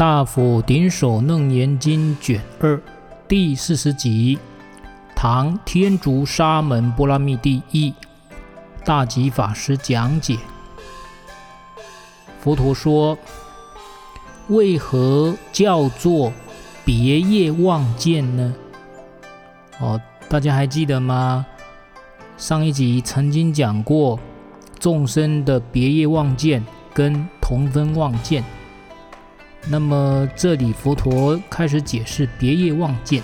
大佛顶首楞严经卷二第四十集，唐天竺沙门波拉密第一，大吉法师讲解。佛陀说：“为何叫做别业妄见呢？”哦，大家还记得吗？上一集曾经讲过众生的别业妄见跟同分妄见。那么这里佛陀开始解释别业妄见。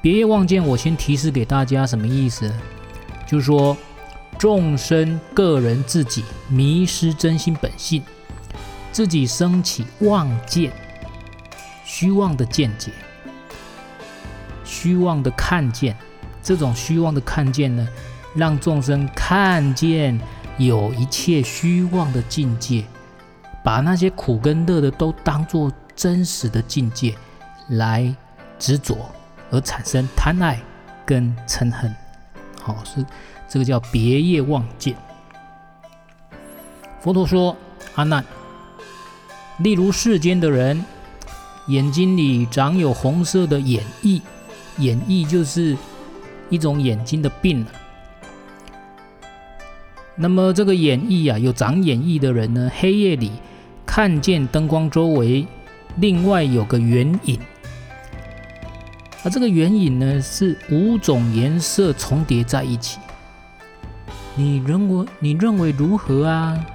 别业妄见，我先提示给大家什么意思？就是说，众生个人自己迷失真心本性，自己升起妄见，虚妄的见解，虚妄的看见。这种虚妄的看见呢，让众生看见有一切虚妄的境界。把那些苦跟乐的都当作真实的境界来执着，而产生贪爱跟嗔恨，好，是这个叫别业妄见。佛陀说：“阿难，例如世间的人，眼睛里长有红色的眼翳，眼翳就是一种眼睛的病了。那么这个眼翳啊，有长眼翳的人呢，黑夜里。”看见灯光周围，另外有个圆影，而这个圆影呢，是五种颜色重叠在一起。你认为你认为如何啊？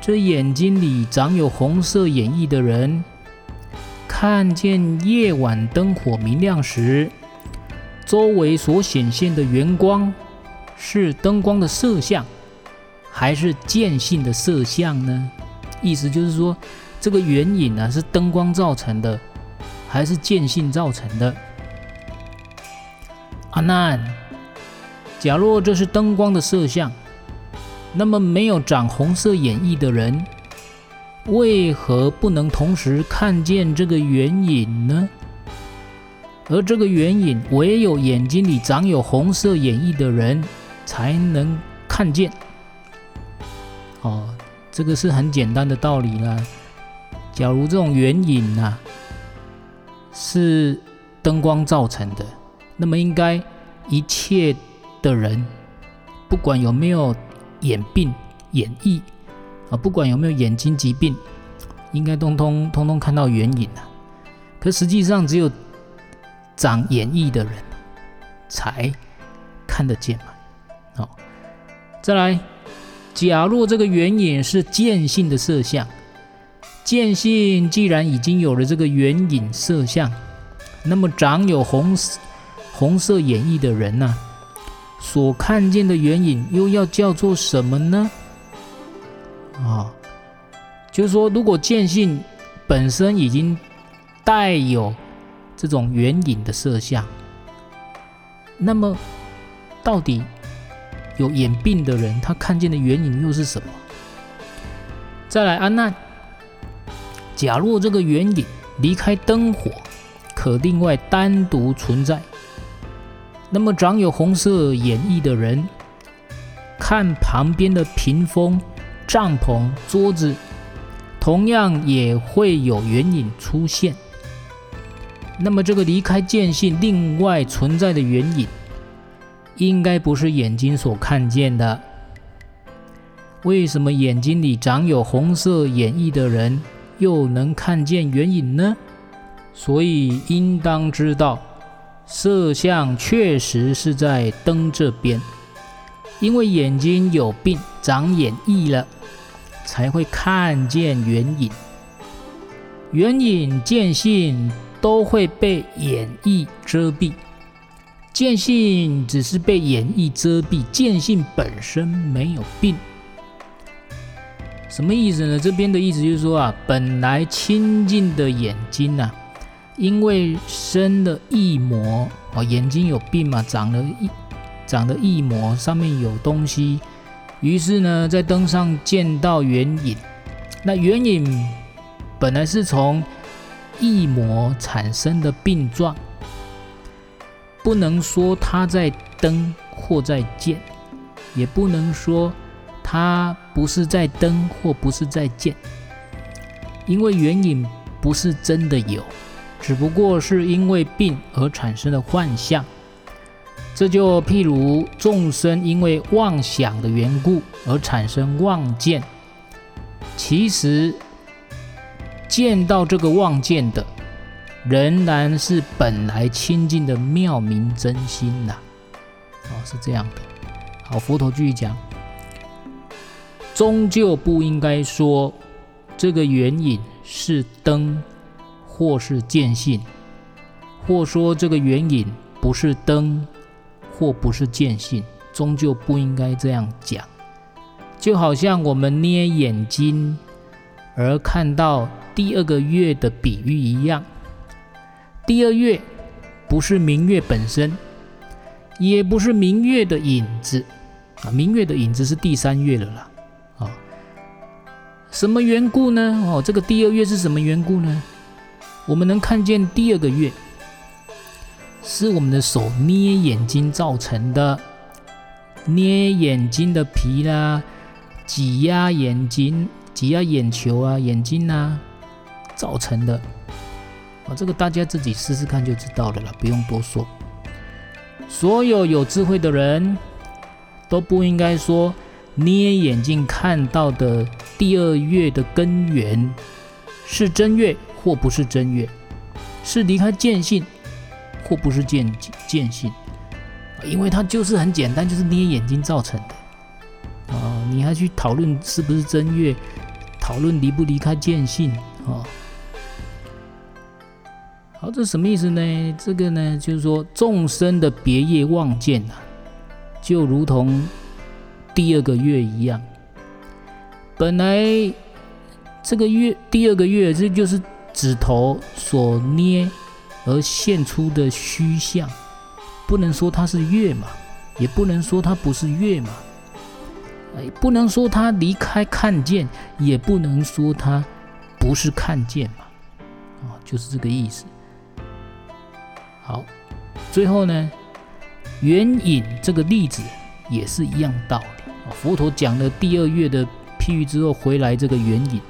这眼睛里长有红色眼翳的人，看见夜晚灯火明亮时，周围所显现的圆光，是灯光的色相，还是见性的色相呢？意思就是说，这个圆影呢，是灯光造成的，还是见性造成的？阿难，假若这是灯光的色相，那么没有长红色眼翳的人，为何不能同时看见这个圆影呢？而这个圆影，唯有眼睛里长有红色眼翳的人才能看见。哦。这个是很简单的道理啦。假如这种圆影啊是灯光造成的，那么应该一切的人，不管有没有眼病、眼翳啊，不管有没有眼睛疾病，应该通通通通看到圆影啊。可实际上，只有长眼翳的人才看得见嘛。好，再来。假若这个圆影是见性的色相，见性既然已经有了这个圆影色相，那么长有红红色眼翳的人呐、啊，所看见的圆影又要叫做什么呢？啊、就是说，如果见性本身已经带有这种圆影的色相，那么到底？有眼病的人，他看见的原影又是什么？再来，阿难，假若这个原影离开灯火，可另外单独存在，那么长有红色眼翳的人，看旁边的屏风、帐篷、桌子，同样也会有原影出现。那么这个离开见性另外存在的原影。应该不是眼睛所看见的。为什么眼睛里长有红色眼翳的人又能看见圆影呢？所以应当知道，色相确实是在灯这边，因为眼睛有病，长眼翳了，才会看见圆影。圆影见性都会被眼翳遮蔽。见性只是被眼翳遮蔽，见性本身没有病。什么意思呢？这边的意思就是说啊，本来清净的眼睛呐，因为生了翳魔哦，眼睛有病嘛，长了翳，长了翳魔，上面有东西，于是呢，在灯上见到圆影。那圆影本来是从翳魔产生的病状。不能说他在登或在见，也不能说他不是在登或不是在见，因为缘影不是真的有，只不过是因为病而产生的幻象。这就譬如众生因为妄想的缘故而产生妄见，其实见到这个妄见的，仍然是本来清净的妙明真心呐。哦，是这样的。好，佛陀继续讲，终究不应该说这个缘影是灯，或是见性，或说这个缘影不是灯。或不是见性，终究不应该这样讲。就好像我们捏眼睛而看到第二个月的比喻一样，第二月不是明月本身，也不是明月的影子啊，明月的影子是第三月了啦。啊，什么缘故呢？哦，这个第二月是什么缘故呢？我们能看见第二个月。是我们的手捏眼睛造成的，捏眼睛的皮啦，挤压眼睛、挤压眼球啊、眼睛啊造成的。啊，这个大家自己试试看就知道了啦，不用多说。所有有智慧的人都不应该说捏眼睛看到的第二月的根源是正月或不是正月，是离开见性。或不是见见性，因为它就是很简单，就是捏眼睛造成的啊！你还去讨论是不是正月，讨论离不离开见性啊？好，这什么意思呢？这个呢，就是说众生的别业望见啊，就如同第二个月一样，本来这个月第二个月，这就是指头所捏。而现出的虚像，不能说它是月嘛，也不能说它不是月嘛，哎，不能说它离开看见，也不能说它不是看见嘛，啊，就是这个意思。好，最后呢，缘影这个例子也是一样道理。佛陀讲了第二月的譬喻之后，回来这个缘影，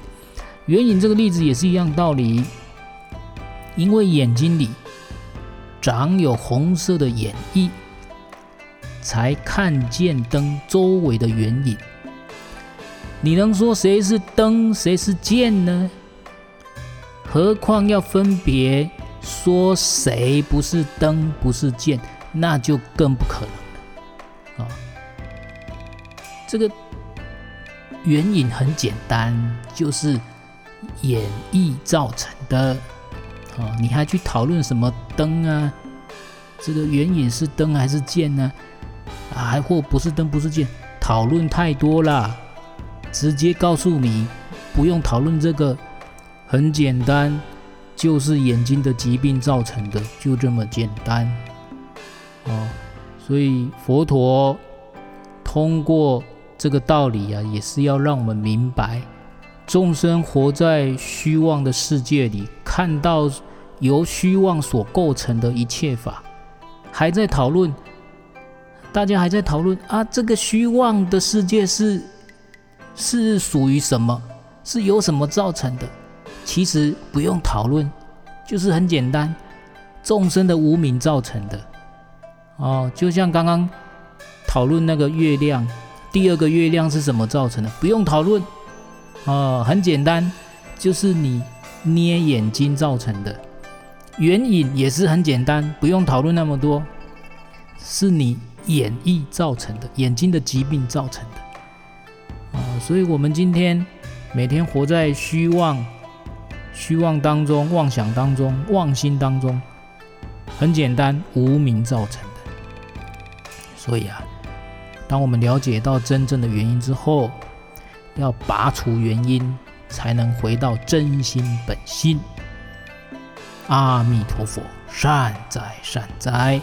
缘影这个例子也是一样道理。因为眼睛里长有红色的眼翳，才看见灯周围的缘影。你能说谁是灯，谁是剑呢？何况要分别说谁不是灯，不是剑，那就更不可能了。啊，这个缘影很简单，就是演绎造成的。哦，你还去讨论什么灯啊？这个缘影是灯还是剑呢？啊，还或不是灯不是剑？讨论太多了，直接告诉你，不用讨论这个，很简单，就是眼睛的疾病造成的，就这么简单。哦，所以佛陀通过这个道理啊，也是要让我们明白，众生活在虚妄的世界里，看到。由虚妄所构成的一切法，还在讨论，大家还在讨论啊，这个虚妄的世界是是属于什么？是由什么造成的？其实不用讨论，就是很简单，众生的无明造成的。哦，就像刚刚讨论那个月亮，第二个月亮是什么造成的？不用讨论，哦，很简单，就是你捏眼睛造成的。缘影也是很简单，不用讨论那么多，是你眼翳造成的，眼睛的疾病造成的啊！所以，我们今天每天活在虚妄、虚妄当中、妄想当中、妄心当中，很简单，无明造成的。所以啊，当我们了解到真正的原因之后，要拔除原因，才能回到真心本心。阿弥陀佛，善哉善哉。